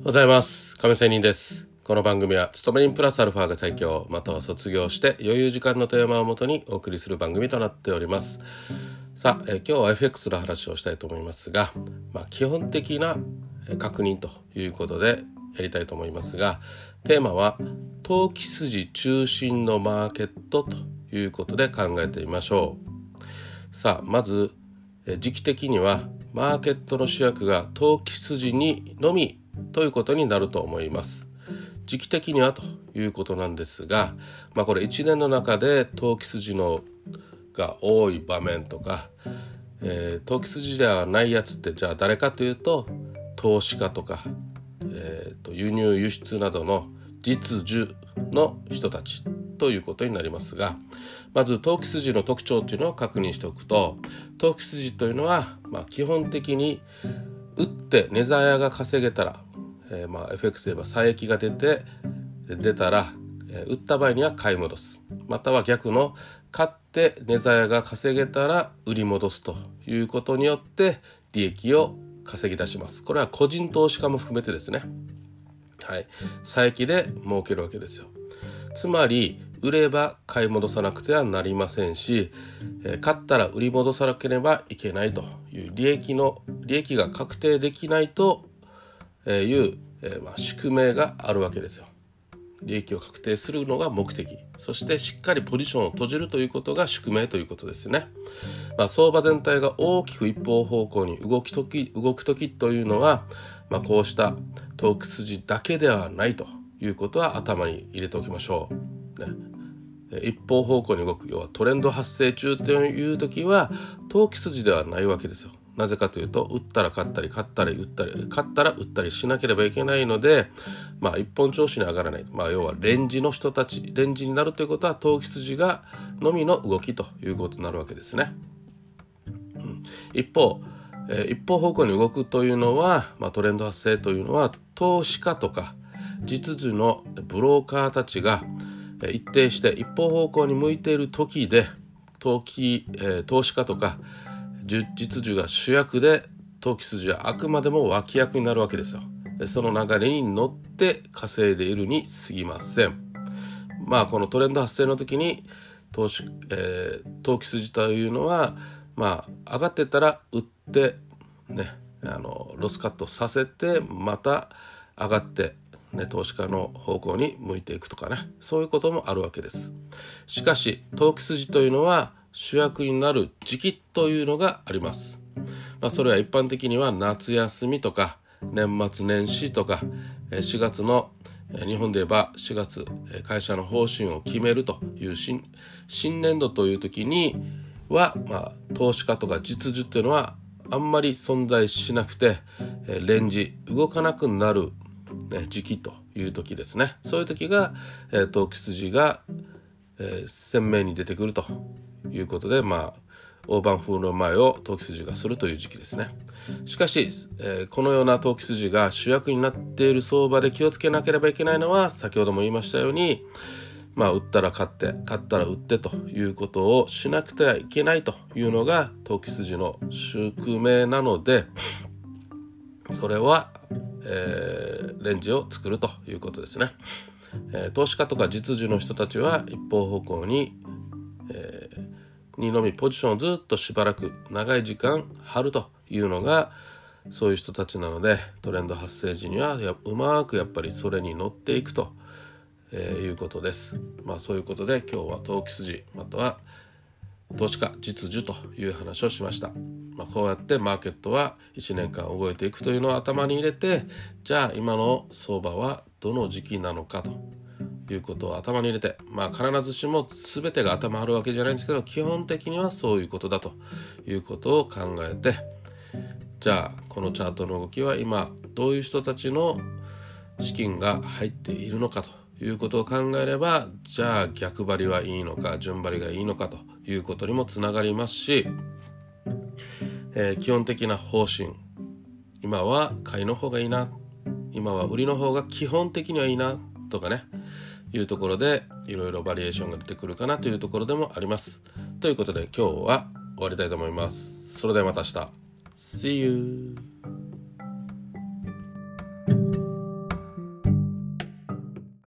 おはようございます。亀仙人です。この番組は勤め人プラスアルファが最強または卒業して余裕時間のテーマをもとにお送りする番組となっております。さあ、え今日は FX の話をしたいと思いますが、まあ、基本的な確認ということでやりたいと思いますがテーマは投機筋中心のマーケットということで考えてみましょう。さあまず時期的にはマーケットの主役が投機筋にのみということになると思います。時期的にはということなんですが、まあ、これ1年の中で投機筋のが多い場面とか、えー、投機筋ではないやつってじゃあ誰かというと投資家とか、えーと、輸入輸出などの実需の人たち。ということになりますがまず投機筋の特徴というのを確認しておくと投機筋というのは、まあ、基本的に打って値ざやが稼げたら、えー、まあ FX で言えば差益が出て出たら、えー、売った場合には買い戻す。または逆の買って値ざやが稼げたら売り戻すということによって利益を稼ぎ出します。これは個人投資家も含めてですね。はい。差益で儲けるわけですよ。つまり売れば買い戻さなくてはなりませんし、え買ったら売り戻さなければいけないという利益の利益が確定できないという、えま、宿命があるわけですよ。利益を確定するのが目的。そしてしっかりポジションを閉じるということが宿命ということですよね、まあ、相場全体が大きく一方方向に動き時動く時というのは、まあ、こうしたトーク筋だけではないということは頭に入れておきましょう、ね、一方方向に動く要はトレンド発生中という時は投機筋ではないわけですよ。なぜかというと売ったら買ったり買ったり売ったり買ったら売ったりしなければいけないのでまあ一本調子に上がらないまあ要はレンジの人たちレンジになるということは投機筋がのみの動きということになるわけですね。うん、一方、え、一方方向に動くというのは、まあ、トレンド発生というのは投資家とか実需のブローカーたちが一定して一方方向に向いている時で投機、えー、投資家とか実需が主役で投機筋はあくまでも脇役になるわけですよ。その流れに乗って稼いでいるに過ぎません。まあこのトレンド発生の時に投資、えー、投機筋というのはまあ上がってたら売ってねあのロスカットさせてまた上がってね、投資家の方向に向いていくとかねそういうこともあるわけです。しかし投機筋というのは主役になる時期というのがあります、まあ、それは一般的には夏休みとか年末年始とか4月の日本で言えば4月会社の方針を決めるという新新年度という時には、まあ、投資家とか実需っていうのはあんまり存在しなくてレンジ動かなくなるね、時期という時ですね。そういう時が、えー、投機筋が、えー、鮮明に出てくるということでまあ大盤風の前を投機筋がするという時期ですね。しかし、えー、このような投機筋が主役になっている相場で気をつけなければいけないのは先ほども言いましたようにまあ売ったら買って買ったら売ってということをしなくてはいけないというのが投機筋の宿命なのでそれはえー、レンジを作るということですね。えー、投資家とか実需の人たちは一方方向に、えー、にのみポジションをずっとしばらく長い時間張るというのがそういう人たちなのでトレンド発生時にはうまくやっぱりそれに乗っていくと、えー、いうことです。まあそういうことで今日は投機筋または投資家実需という話をしました。まあ、こうやってマーケットは1年間動いていくというのを頭に入れてじゃあ今の相場はどの時期なのかということを頭に入れてまあ必ずしも全てが頭あるわけじゃないんですけど基本的にはそういうことだということを考えてじゃあこのチャートの動きは今どういう人たちの資金が入っているのかということを考えればじゃあ逆張りはいいのか順張りがいいのかということにもつながりますしえー、基本的な方針。今は買いの方がいいな。今は売りの方が基本的にはいいな。とかね。いうところでいろいろバリエーションが出てくるかな。というところでもあります。ということで今日は終わりたいと思います。それではまた明日。See you!